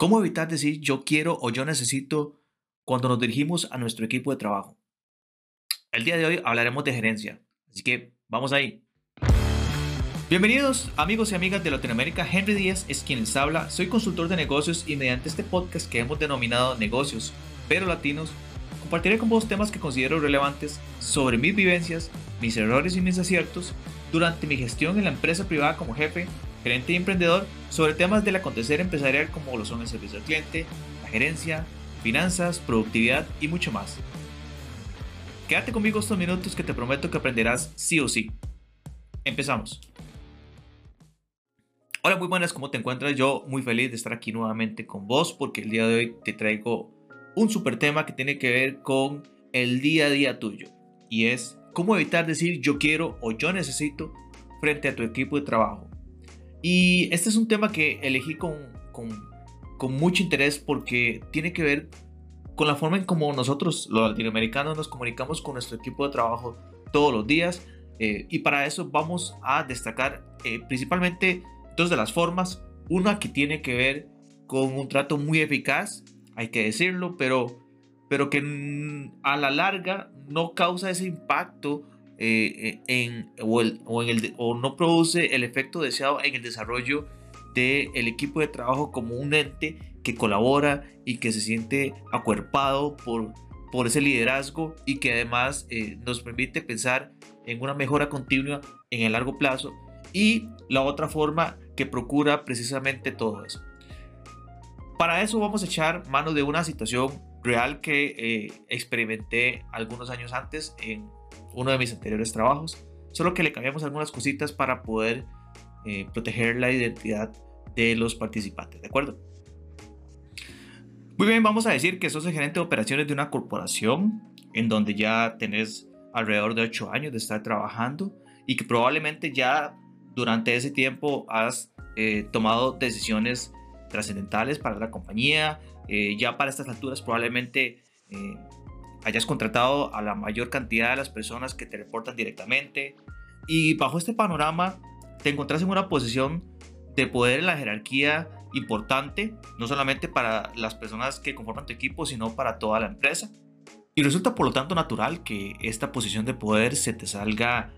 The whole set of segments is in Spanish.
¿Cómo evitar decir yo quiero o yo necesito cuando nos dirigimos a nuestro equipo de trabajo? El día de hoy hablaremos de gerencia, así que vamos ahí. Bienvenidos amigos y amigas de Latinoamérica, Henry Díaz es quien les habla, soy consultor de negocios y mediante este podcast que hemos denominado Negocios, pero Latinos, compartiré con vos temas que considero relevantes sobre mis vivencias, mis errores y mis aciertos durante mi gestión en la empresa privada como jefe gerente y emprendedor, sobre temas del acontecer empresarial como lo son el servicio al cliente, la gerencia, finanzas, productividad y mucho más. Quédate conmigo estos minutos que te prometo que aprenderás sí o sí. Empezamos. Hola, muy buenas, ¿cómo te encuentras? Yo muy feliz de estar aquí nuevamente con vos porque el día de hoy te traigo un super tema que tiene que ver con el día a día tuyo y es cómo evitar decir yo quiero o yo necesito frente a tu equipo de trabajo. Y este es un tema que elegí con, con, mucho interés porque tiene que ver con la forma en cómo nosotros, los latinoamericanos, nos comunicamos con nuestro equipo de trabajo todos los días. Eh, y para eso vamos a destacar eh, principalmente dos de las formas. Una que tiene que ver con un trato muy eficaz, hay que decirlo, pero, pero que a la larga no causa ese impacto eh, en, o, no produce el efecto deseado en el desarrollo del equipo de trabajo como un ente que colabora y que se siente acuerpado por, por ese liderazgo y que además eh, nos permite pensar en una mejora continua en el largo plazo y la otra forma que procura precisamente todo eso. Para eso vamos a echar mano de una situación real que eh, experimenté algunos años antes en uno de mis anteriores trabajos, solo que le cambiamos algunas cositas para poder eh, proteger la identidad de los participantes, ¿de acuerdo? Muy bien, vamos a decir que sos el gerente de operaciones de una corporación en donde ya tenés alrededor de 8 años de estar trabajando y que probablemente ya durante ese tiempo has eh, tomado decisiones trascendentales para la compañía, eh, ya para estas alturas probablemente hayas contratado a la mayor cantidad de las personas que te reportan directamente y bajo este panorama te encontrás en una posición de poder en la jerarquía importante, no solamente para las personas que conforman tu equipo, sino para toda la empresa. Y resulta por lo tanto natural que esta posición de poder se te salga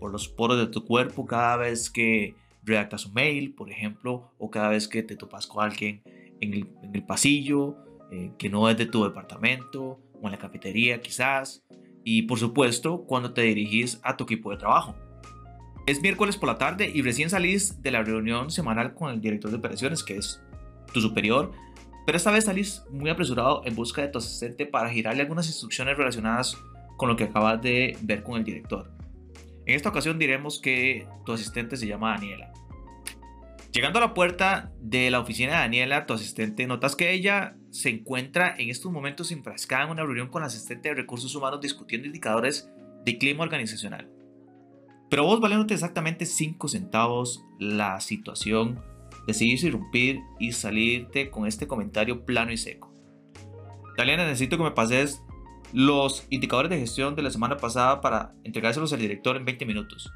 por los poros de tu cuerpo cada vez que redactas un mail, por ejemplo, o cada vez que te topas con alguien en el, pasillo eh, que no es de tu departamento, o en la cafetería quizás, y por supuesto cuando te dirigís a tu equipo de trabajo. Es miércoles por la tarde y recién salís de la reunión semanal con el director de operaciones, que es tu superior, pero esta vez salís muy apresurado en busca de tu asistente para girarle algunas instrucciones relacionadas con lo que acabas de ver con el director. En esta ocasión diremos que tu asistente se llama Daniela. Llegando a la puerta de la oficina de Daniela, tu asistente, notas que ella se encuentra en estos momentos enfrascada en una reunión con la asistente de recursos humanos discutiendo indicadores de clima organizacional. Pero vos valiéndote exactamente 5 centavos la situación, decidís irrumpir y salirte con este comentario plano y seco. Daniela, necesito que me pases los indicadores de gestión de la semana pasada para entregárselos al director en 20 minutos.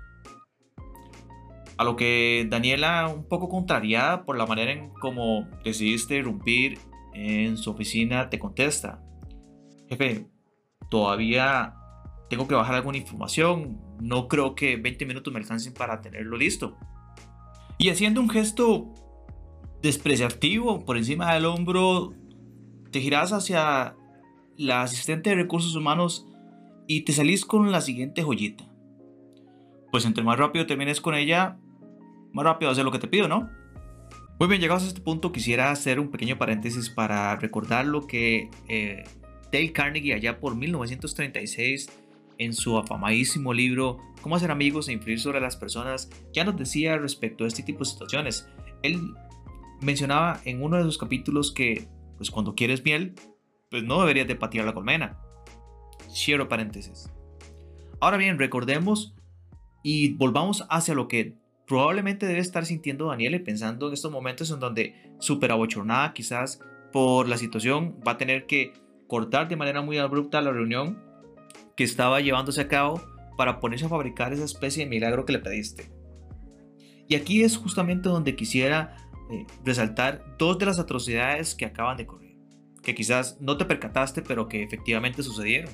A lo que Daniela, un poco contrariada por la manera en cómo decidiste irrumpir en su oficina, te contesta, jefe, todavía tengo que bajar alguna información, no creo que 20 minutos me alcancen para tenerlo listo. Y haciendo un gesto despreciativo por encima del hombro, te giras hacia la asistente de recursos humanos y te salís con la siguiente joyita. Pues entre más rápido termines con ella, más rápido hacer lo que te pido, ¿no? Muy bien, llegados a este punto quisiera hacer un pequeño paréntesis para recordar lo que eh, Dale Carnegie allá por 1936 en su afamadísimo libro Cómo hacer amigos e influir sobre las personas ya nos decía respecto a este tipo de situaciones. Él mencionaba en uno de sus capítulos que pues cuando quieres miel, pues no deberías de patear la colmena. Cierro paréntesis. Ahora bien, recordemos y volvamos hacia lo que probablemente debe estar sintiendo Daniele pensando en estos momentos en donde súper abochornada quizás por la situación va a tener que cortar de manera muy abrupta la reunión que estaba llevándose a cabo para ponerse a fabricar esa especie de milagro que le pediste. Y aquí es justamente donde quisiera eh, resaltar dos de las atrocidades que acaban de ocurrir, que quizás no te percataste, pero que efectivamente sucedieron.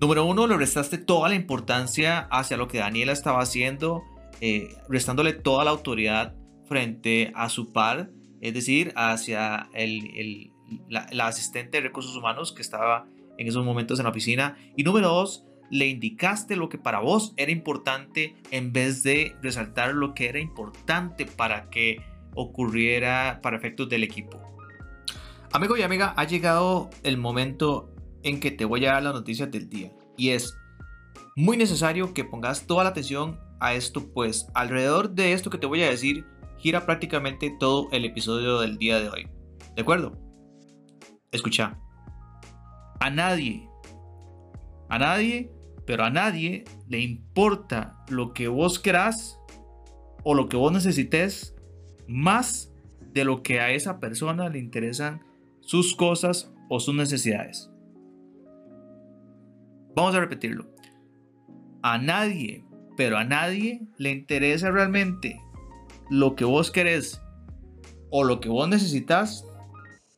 Número uno, le restaste toda la importancia hacia lo que Daniela estaba haciendo, eh, restándole toda la autoridad frente a su par, es decir, hacia el, la, asistente de recursos humanos que estaba en esos momentos en la oficina. Y número dos, le indicaste lo que para vos era importante en vez de resaltar lo que era importante para que ocurriera para efectos del equipo. Amigo y amiga, ha llegado el momento en que te voy a dar las noticias del día. Y es muy necesario que pongas toda la atención a esto, pues alrededor de esto que te voy a decir gira prácticamente todo el episodio del día de hoy. ¿De acuerdo? Escucha. A nadie, a nadie, pero a nadie le importa lo que vos querás o lo que vos necesites más de lo que a esa persona le interesan sus cosas o sus necesidades. Vamos a repetirlo. A nadie, pero a nadie le interesa realmente lo que vos querés o lo que vos necesitas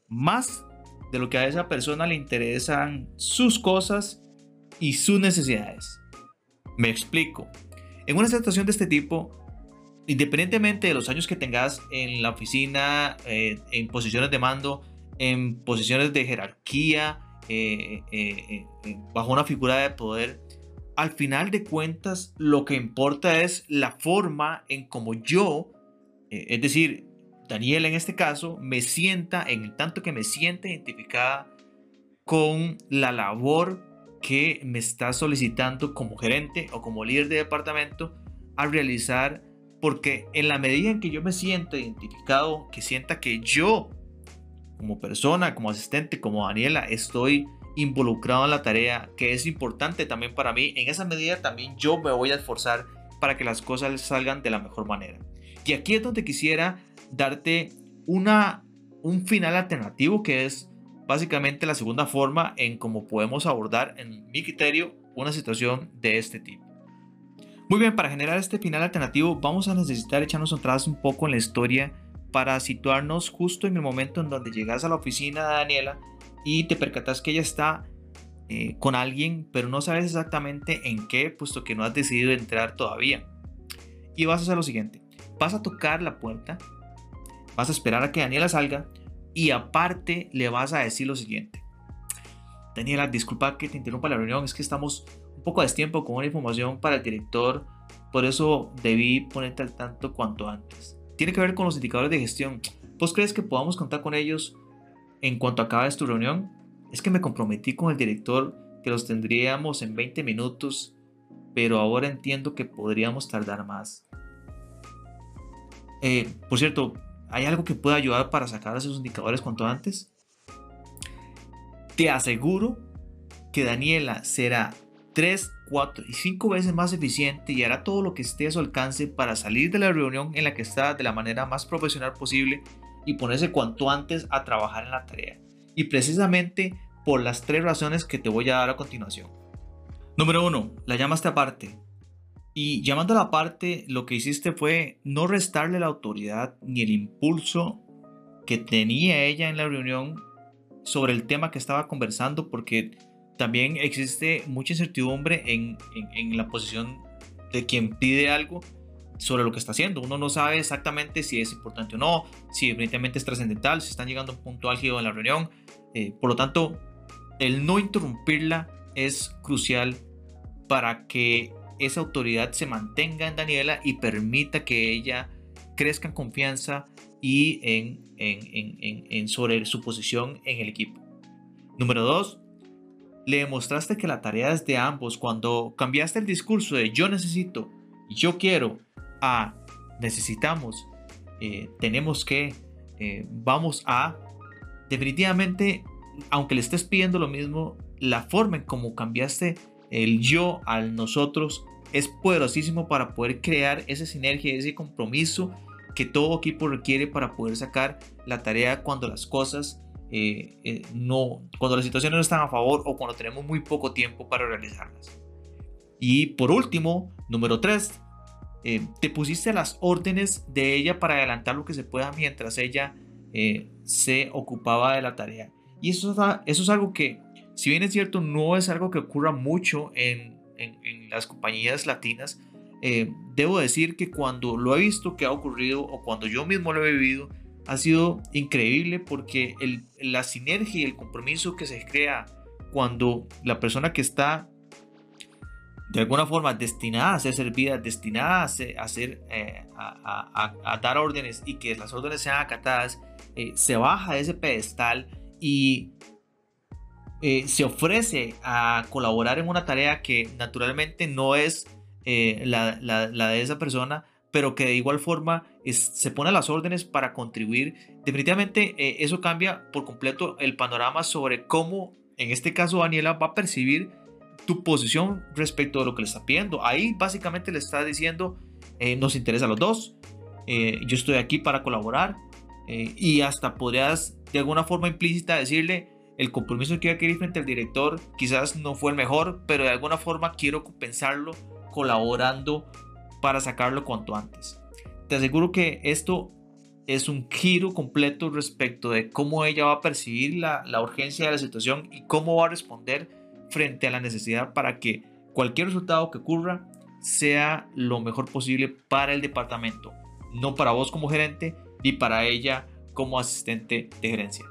más de lo que a esa persona le interesan sus cosas y sus necesidades. Me explico. En una situación de este tipo, independientemente de los años que tengas en la oficina, eh, en posiciones de mando, en posiciones de jerarquía, eh, eh, bajo una figura de poder, al final de cuentas lo que importa es la forma en como yo, es decir, Daniela en este caso, me sienta, en el tanto que me sienta identificada con la labor que me está solicitando como gerente o como líder de departamento a realizar, porque en la medida en que yo me siento identificado, que sienta que yo como persona, como asistente, como Daniela, estoy involucrado en la tarea, que es importante también para mí, en esa medida también yo me voy a esforzar para que las cosas salgan de la mejor manera. Y aquí es donde quisiera darte una, un final alternativo que es básicamente la segunda forma en cómo podemos abordar, en mi criterio, una situación de este tipo. Muy bien, para generar este final alternativo vamos a necesitar echarnos atrás un poco en la historia para situarnos justo en el momento en donde llegas a la oficina de Daniela y te percatas que ella está eh, con alguien, pero no sabes exactamente en qué, puesto que no has decidido entrar todavía. Y vas a hacer lo siguiente, vas a tocar la puerta Vas a esperar a que Daniela salga y aparte le vas a decir lo siguiente. Daniela, disculpa que te interrumpa la reunión, es que estamos un poco a destiempo con una información para el director, por eso debí ponerte al tanto cuanto antes. Tiene que ver con los indicadores de gestión. ¿Vos crees que podamos contar con ellos en cuanto acabes tu reunión? Es que me comprometí con el director que los tendríamos en 20 minutos, pero ahora entiendo que podríamos tardar más. Eh, por cierto, ¿Hay algo que pueda ayudar para sacar esos indicadores cuanto antes? Te aseguro que Daniela será 3, 4 y 5 veces más eficiente y hará todo lo que esté a su alcance para salir de la reunión en la que está de la manera más profesional posible y ponerse cuanto antes a trabajar en la tarea. Y precisamente por las tres razones que te voy a dar a continuación. Número 1. La llamaste aparte. Y llamando a la parte, lo que hiciste fue no restarle la autoridad ni el impulso que tenía ella en la reunión sobre el tema que estaba conversando, porque también existe mucha incertidumbre en, la posición de quien pide algo sobre lo que está haciendo. Uno no sabe exactamente si es importante o no, si evidentemente es trascendental, si están llegando a un punto álgido en la reunión. Eh, por lo tanto, el no interrumpirla es crucial para que esa autoridad se mantenga en Daniela y permita que ella crezca en confianza y en, en, sobre su posición en el equipo. Número dos, le demostraste que la tarea es de ambos. Cuando cambiaste el discurso de yo necesito, yo quiero, a necesitamos, eh, tenemos que, eh, vamos a, definitivamente, aunque le estés pidiendo lo mismo, la forma en cómo cambiaste el yo al nosotros es poderosísimo para poder crear esa sinergia, ese compromiso que todo equipo requiere para poder sacar la tarea cuando las cosas eh, no, cuando las situaciones no están a favor o cuando tenemos muy poco tiempo para realizarlas. Y por último, número 3, eh, te pusiste a las órdenes de ella para adelantar lo que se pueda mientras ella eh, se ocupaba de la tarea. Y eso, es algo que, si bien es cierto, no es algo que ocurra mucho en, las compañías latinas, eh, debo decir que cuando lo he visto que ha ocurrido o cuando yo mismo lo he vivido, ha sido increíble porque la sinergia y el compromiso que se crea cuando la persona que está de alguna forma destinada a ser servida, destinada a, ser, eh, a, dar órdenes y que las órdenes sean acatadas, eh, se baja de ese pedestal y eh, se ofrece a colaborar en una tarea que naturalmente no es la, la, de esa persona, pero que de igual forma se pone a las órdenes para contribuir. Definitivamente eso cambia por completo el panorama sobre cómo, en este caso, Daniela va a percibir tu posición respecto de lo que le está pidiendo. Ahí básicamente le está diciendo, eh, nos interesa a los dos, eh, yo estoy aquí para colaborar eh, y hasta podrías de alguna forma implícita decirle, el compromiso que yo adquirí frente al director quizás no fue el mejor, pero de alguna forma quiero compensarlo colaborando para sacarlo cuanto antes. Te aseguro que esto es un giro completo respecto de cómo ella va a percibir la, la urgencia de la situación y cómo va a responder frente a la necesidad para que cualquier resultado que ocurra sea lo mejor posible para el departamento, no para vos como gerente ni para ella como asistente de gerencia.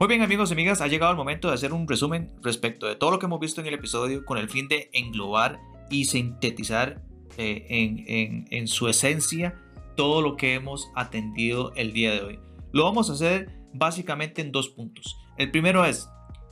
Muy bien amigos y amigas, ha llegado el momento de hacer un resumen respecto de todo lo que hemos visto en el episodio con el fin de englobar y sintetizar eh, en, en su esencia todo lo que hemos atendido el día de hoy. Lo vamos a hacer básicamente en dos puntos. El primero es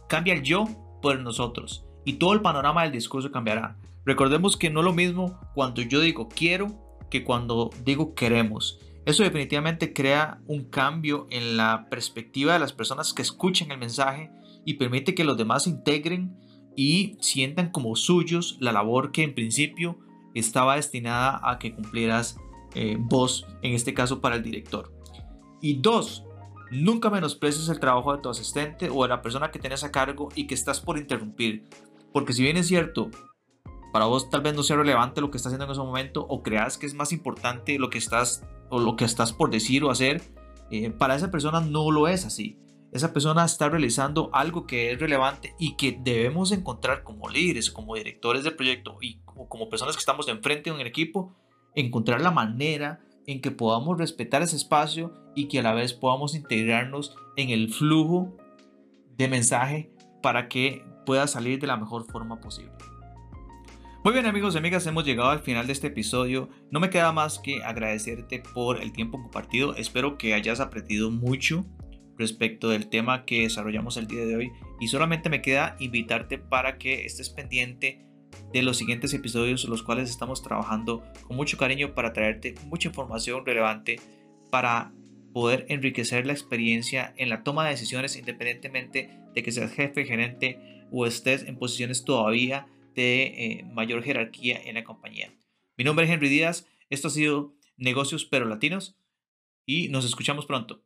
Cambia el yo por nosotros y todo el panorama del discurso cambiará. Recordemos que no es lo mismo cuando yo digo quiero que cuando digo queremos. Eso definitivamente crea un cambio en la perspectiva de las personas que escuchan el mensaje y permite que los demás integren y sientan como suyos la labor que en principio estaba destinada a que cumplieras eh, vos, en este caso para el director. Y dos, Nunca menosprecies el trabajo de tu asistente o de la persona que tienes a cargo y que estás por interrumpir. Porque si bien es cierto, para vos tal vez no sea relevante lo que estás haciendo en ese momento o creas que es más importante lo que estás o lo que estás por decir o hacer, eh, para esa persona no lo es así. Esa persona está realizando algo que es relevante y que debemos encontrar como líderes, como directores del proyecto y como, personas que estamos de enfrente de un equipo, encontrar la manera en que podamos respetar ese espacio y que a la vez podamos integrarnos en el flujo de mensaje para que pueda salir de la mejor forma posible. Muy bien amigos y amigas, hemos llegado al final de este episodio. No me queda más que agradecerte por el tiempo compartido. Espero que hayas aprendido mucho respecto del tema que desarrollamos el día de hoy y solamente me queda invitarte para que estés pendiente de los siguientes episodios, los cuales estamos trabajando con mucho cariño para traerte mucha información relevante para poder enriquecer la experiencia en la toma de decisiones independientemente de que seas jefe, gerente o estés en posiciones todavía de eh, mayor jerarquía en la compañía. Mi nombre es Henry Díaz, esto ha sido Negocios pero Latinos y nos escuchamos pronto.